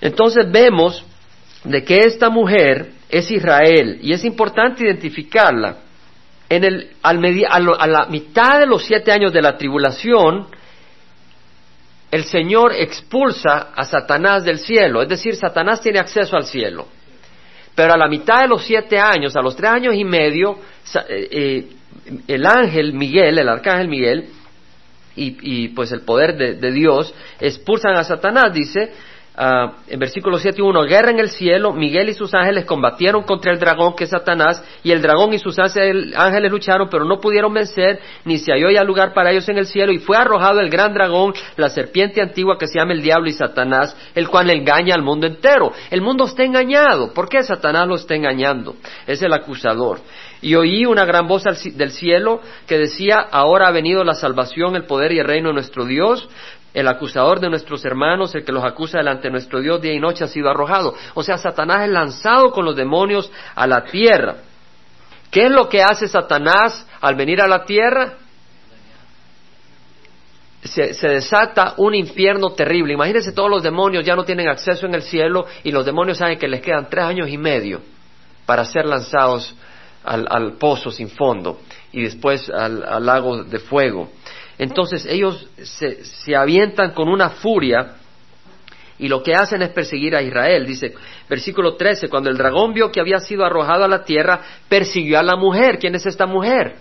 Entonces vemos de que esta mujer es Israel y es importante identificarla en el, a la mitad de los siete años de la tribulación, el Señor expulsa a Satanás del cielo, es decir, Satanás tiene acceso al cielo. Pero a la mitad de los siete años, a los tres años y medio, eh, eh, el ángel Miguel, el arcángel Miguel, y, pues el poder de Dios, expulsan a Satanás, dice, Ah, en versículo 7 y 1, guerra en el cielo, Miguel y sus ángeles combatieron contra el dragón que es Satanás, y el dragón y sus ángeles lucharon, pero no pudieron vencer, ni se halló ya lugar para ellos en el cielo, y fue arrojado el gran dragón, la serpiente antigua que se llama el diablo y Satanás, el cual engaña al mundo entero. El mundo está engañado. ¿Por qué Satanás lo está engañando? Es el acusador. Y oí una gran voz del cielo que decía, ahora ha venido la salvación, el poder y el reino de nuestro Dios, el acusador de nuestros hermanos, el que los acusa delante de nuestro Dios día y noche ha sido arrojado. O sea, Satanás es lanzado con los demonios a la tierra. ¿Qué es lo que hace Satanás al venir a la tierra? Se, desata un infierno terrible. Imagínense todos los demonios ya no tienen acceso en el cielo y los demonios saben que les quedan tres años y medio para ser lanzados al, pozo sin fondo y después al lago de fuego. Entonces ellos se, avientan con una furia y lo que hacen es perseguir a Israel. Dice, versículo 13, cuando el dragón vio que había sido arrojado a la tierra, persiguió a la mujer. ¿Quién es esta mujer?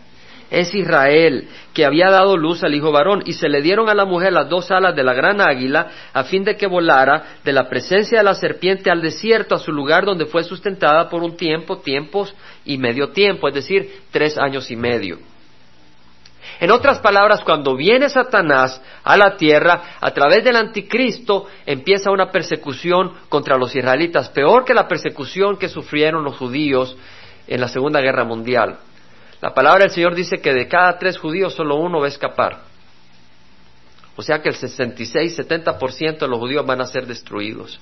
Es Israel, que había dado luz al hijo varón, y se le dieron a la mujer las dos alas de la gran águila, a fin de que volara de la presencia de la serpiente al desierto, a su lugar donde fue sustentada por un tiempo, tiempos y medio tiempo, es decir, tres años y medio. En otras palabras, cuando viene Satanás a la tierra, a través del anticristo empieza una persecución contra los israelitas, peor que la persecución que sufrieron los judíos en la Segunda Guerra Mundial. La palabra del Señor dice que de cada tres judíos solo uno va a escapar. O sea que el 66-70% de los judíos van a ser destruidos.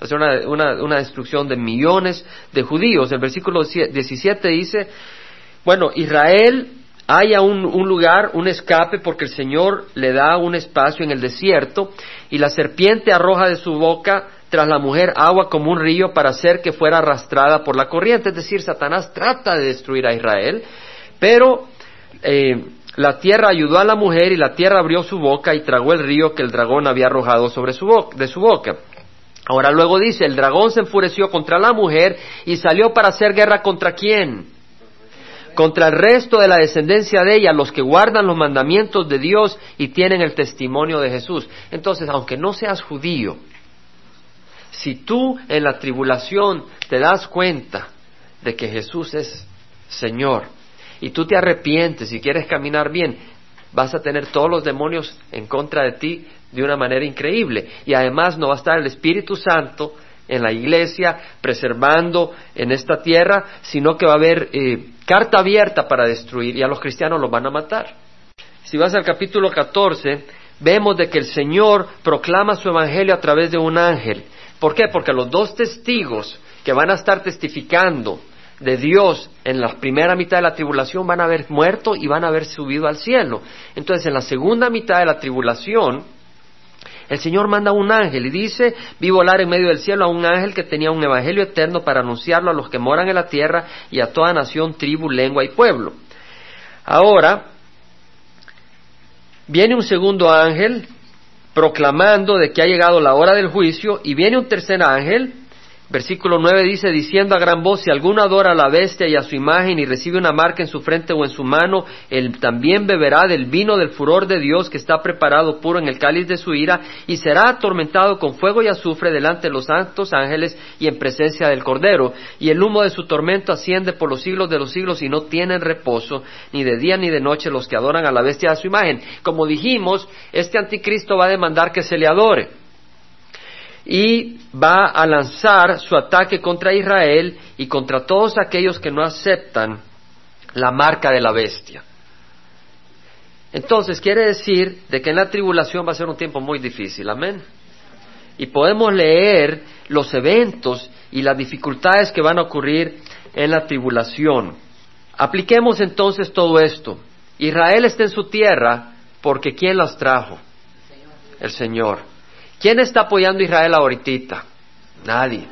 Va a ser una, una, destrucción de millones de judíos. El versículo 17 dice, bueno, Israel haya un, un, lugar, un escape, porque el Señor le da un espacio en el desierto, y la serpiente arroja de su boca tras la mujer agua como un río para hacer que fuera arrastrada por la corriente. Es decir, Satanás trata de destruir a Israel, pero eh, la tierra ayudó a la mujer y la tierra abrió su boca y tragó el río que el dragón había arrojado sobre su de su boca. Ahora luego dice, el dragón se enfureció contra la mujer y salió para hacer guerra contra quién? Contra el resto de la descendencia de ella, los que guardan los mandamientos de Dios y tienen el testimonio de Jesús. Entonces, aunque no seas judío, si tú en la tribulación te das cuenta de que Jesús es Señor y tú te arrepientes y quieres caminar bien, vas a tener todos los demonios en contra de ti de una manera increíble. Y además no va a estar el Espíritu Santo en la iglesia preservando en esta tierra, sino que va a haber eh, carta abierta para destruir y a los cristianos los van a matar. Si vas al capítulo 14, vemos de que el Señor proclama su evangelio a través de un ángel ¿Por qué? Porque los dos testigos que van a estar testificando de Dios en la primera mitad de la tribulación van a haber muerto y van a haber subido al cielo. Entonces, en la segunda mitad de la tribulación, el Señor manda un ángel y dice, vi volar en medio del cielo a un ángel que tenía un evangelio eterno para anunciarlo a los que moran en la tierra y a toda nación, tribu, lengua y pueblo. Ahora, viene un segundo ángel proclamando de que ha llegado la hora del juicio y viene un tercer ángel Versículo 9 dice, diciendo a gran voz, si alguno adora a la bestia y a su imagen y recibe una marca en su frente o en su mano, él también beberá del vino del furor de Dios que está preparado puro en el cáliz de su ira y será atormentado con fuego y azufre delante de los santos ángeles y en presencia del Cordero. Y el humo de su tormento asciende por los siglos de los siglos y no tienen reposo ni de día ni de noche los que adoran a la bestia y a su imagen. Como dijimos, este anticristo va a demandar que se le adore y va a lanzar su ataque contra Israel y contra todos aquellos que no aceptan la marca de la bestia. Entonces quiere decir de que en la tribulación va a ser un tiempo muy difícil, amén. Y podemos leer los eventos y las dificultades que van a ocurrir en la tribulación. Apliquemos entonces todo esto. Israel está en su tierra porque ¿quién las trajo? El Señor. ¿Quién está apoyando a Israel ahorita? Nadie.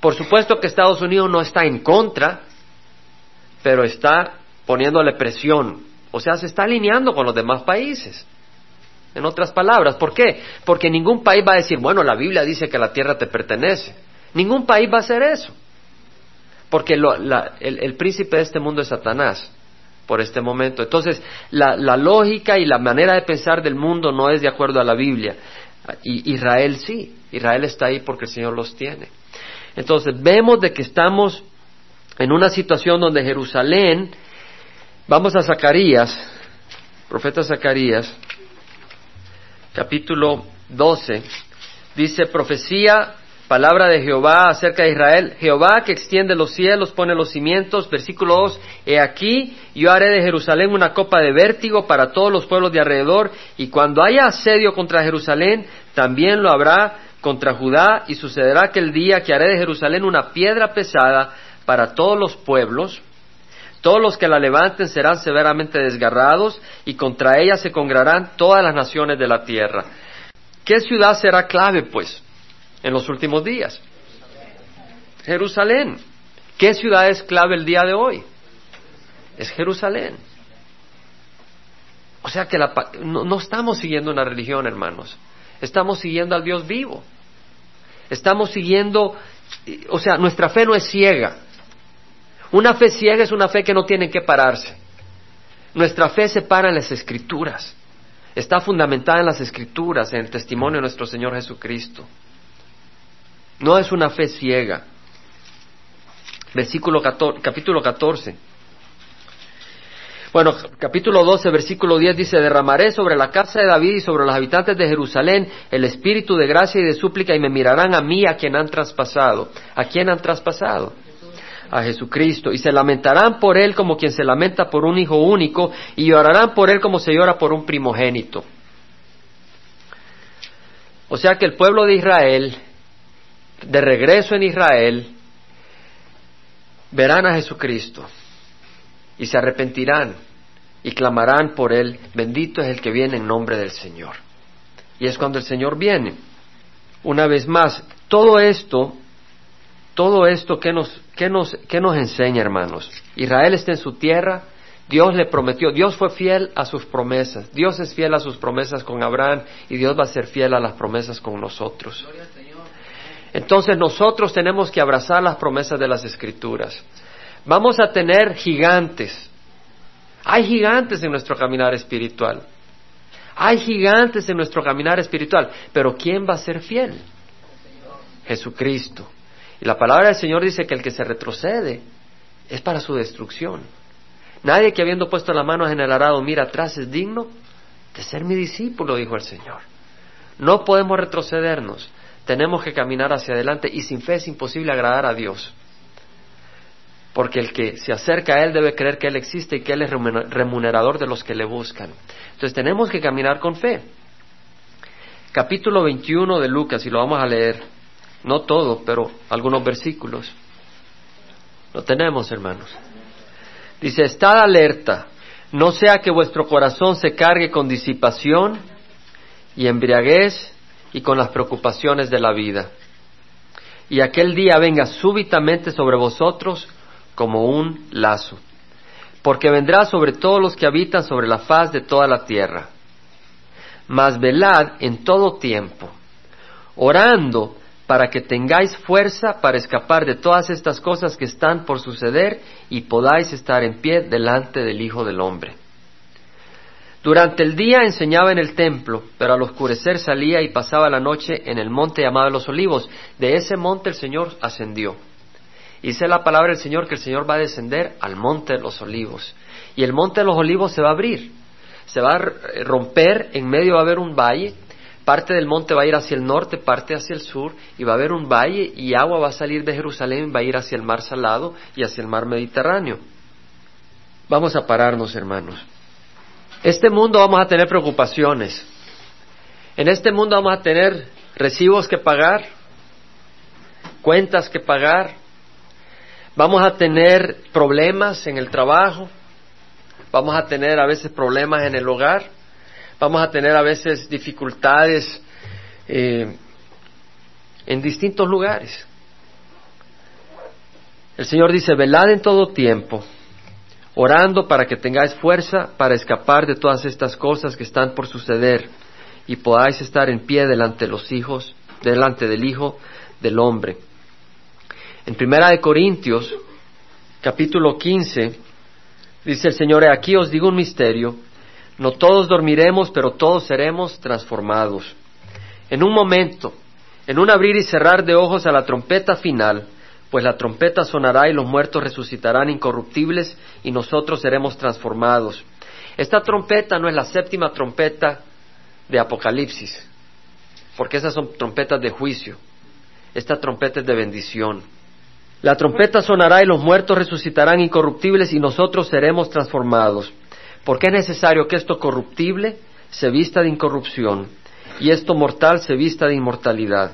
Por supuesto que Estados Unidos no está en contra, pero está poniéndole presión. O sea, se está alineando con los demás países. En otras palabras, ¿por qué? Porque ningún país va a decir, bueno, la Biblia dice que la tierra te pertenece. Ningún país va a hacer eso. Porque el, príncipe de este mundo es Satanás por este momento. Entonces, la lógica y la manera de pensar del mundo no es de acuerdo a la Biblia. Israel sí, Israel está ahí porque el Señor los tiene. Entonces vemos de que estamos en una situación donde Jerusalén, vamos a Zacarías, profeta Zacarías, capítulo 12, dice profecía Palabra de Jehová acerca de Israel. Jehová que extiende los cielos, pone los cimientos. Versículo 2. He aquí, yo haré de Jerusalén una copa de vértigo para todos los pueblos de alrededor. Y cuando haya asedio contra Jerusalén, también lo habrá contra Judá. Y sucederá aquel día que haré de Jerusalén una piedra pesada para todos los pueblos. Todos los que la levanten serán severamente desgarrados y contra ella se congregarán todas las naciones de la tierra. ¿Qué ciudad será clave, pues? En los últimos días? Jerusalén. ¿Qué ciudad es clave el día de hoy? Es Jerusalén. O sea que no, no estamos siguiendo una religión, hermanos. Estamos siguiendo al Dios vivo. Estamos siguiendo, o sea, nuestra fe no es ciega. Una fe ciega es una fe que no tiene que pararse. Nuestra fe se para en las escrituras. Está fundamentada en las escrituras, en el testimonio de nuestro Señor Jesucristo. No es una fe ciega. Versículo capítulo 14. Bueno, capítulo 12, versículo 10 dice, derramaré sobre la casa de David y sobre los habitantes de Jerusalén el espíritu de gracia y de súplica y me mirarán a mí a quien han traspasado. ¿A quién han traspasado? a Jesucristo, y se lamentarán por él como quien se lamenta por un hijo único, y llorarán por él como se llora por un primogénito. O sea que el pueblo de Israel, de regreso en Israel, verán a Jesucristo y se arrepentirán y clamarán por él, bendito es el que viene en nombre del Señor. Y es cuando el Señor viene. Una vez más, todo esto, todo esto que nos, que nos, que nos enseña, hermanos. Israel está en su tierra, Dios le prometió, Dios fue fiel a sus promesas, Dios es fiel a sus promesas con Abraham y Dios va a ser fiel a las promesas con nosotros. Entonces nosotros tenemos que abrazar las promesas de las escrituras. Vamos a tener gigantes. Hay gigantes en nuestro caminar espiritual. Hay gigantes en nuestro caminar espiritual. Pero ¿quién va a ser fiel? Jesucristo. Y la palabra del Señor dice que el que se retrocede es para su destrucción. Nadie que habiendo puesto las manos en el arado mira atrás es digno de ser mi discípulo, dijo el Señor. No podemos retrocedernos, tenemos que caminar hacia adelante y sin fe es imposible agradar a Dios. Porque el que se acerca a Él debe creer que Él existe y que Él es remunerador de los que le buscan. Entonces tenemos que caminar con fe. Capítulo 21 de Lucas, y lo vamos a leer, no todo, pero algunos versículos. Lo tenemos, hermanos. Dice, estad alerta, no sea que vuestro corazón se cargue con disipación y embriaguez y con las preocupaciones de la vida. Y aquel día venga súbitamente sobre vosotros como un lazo, porque vendrá sobre todos los que habitan sobre la faz de toda la tierra. Mas velad en todo tiempo, orando para que tengáis fuerza para escapar de todas estas cosas que están por suceder y podáis estar en pie delante del Hijo del Hombre. Durante el día enseñaba en el templo, pero al oscurecer salía y pasaba la noche en el monte llamado los olivos. De ese monte el Señor ascendió. Dice la palabra del Señor que el Señor va a descender al monte de los olivos. Y el monte de los olivos se va a abrir, se va a romper, en medio va a haber un valle, parte del monte va a ir hacia el norte, parte hacia el sur, y va a haber un valle y agua va a salir de Jerusalén, va a ir hacia el mar salado y hacia el mar Mediterráneo. Vamos a pararnos, hermanos. Este mundo vamos a tener preocupaciones. En este mundo vamos a tener recibos que pagar, cuentas que pagar, vamos a tener problemas en el trabajo, vamos a tener a veces problemas en el hogar, vamos a tener a veces dificultades eh, en distintos lugares. El Señor dice, velad en todo tiempo, orando para que tengáis fuerza para escapar de todas estas cosas que están por suceder y podáis estar en pie delante de los hijos, delante del Hijo del Hombre. En Primera de Corintios, capítulo 15, dice el Señor, aquí os digo un misterio, no todos dormiremos, pero todos seremos transformados. En un momento, en un abrir y cerrar de ojos a la trompeta final, pues la trompeta sonará y los muertos resucitarán incorruptibles y nosotros seremos transformados. Esta trompeta no es la séptima trompeta de Apocalipsis, porque esas son trompetas de juicio. Esta trompeta es de bendición. La trompeta sonará y los muertos resucitarán incorruptibles y nosotros seremos transformados. Porque es necesario que esto corruptible se vista de incorrupción y esto mortal se vista de inmortalidad.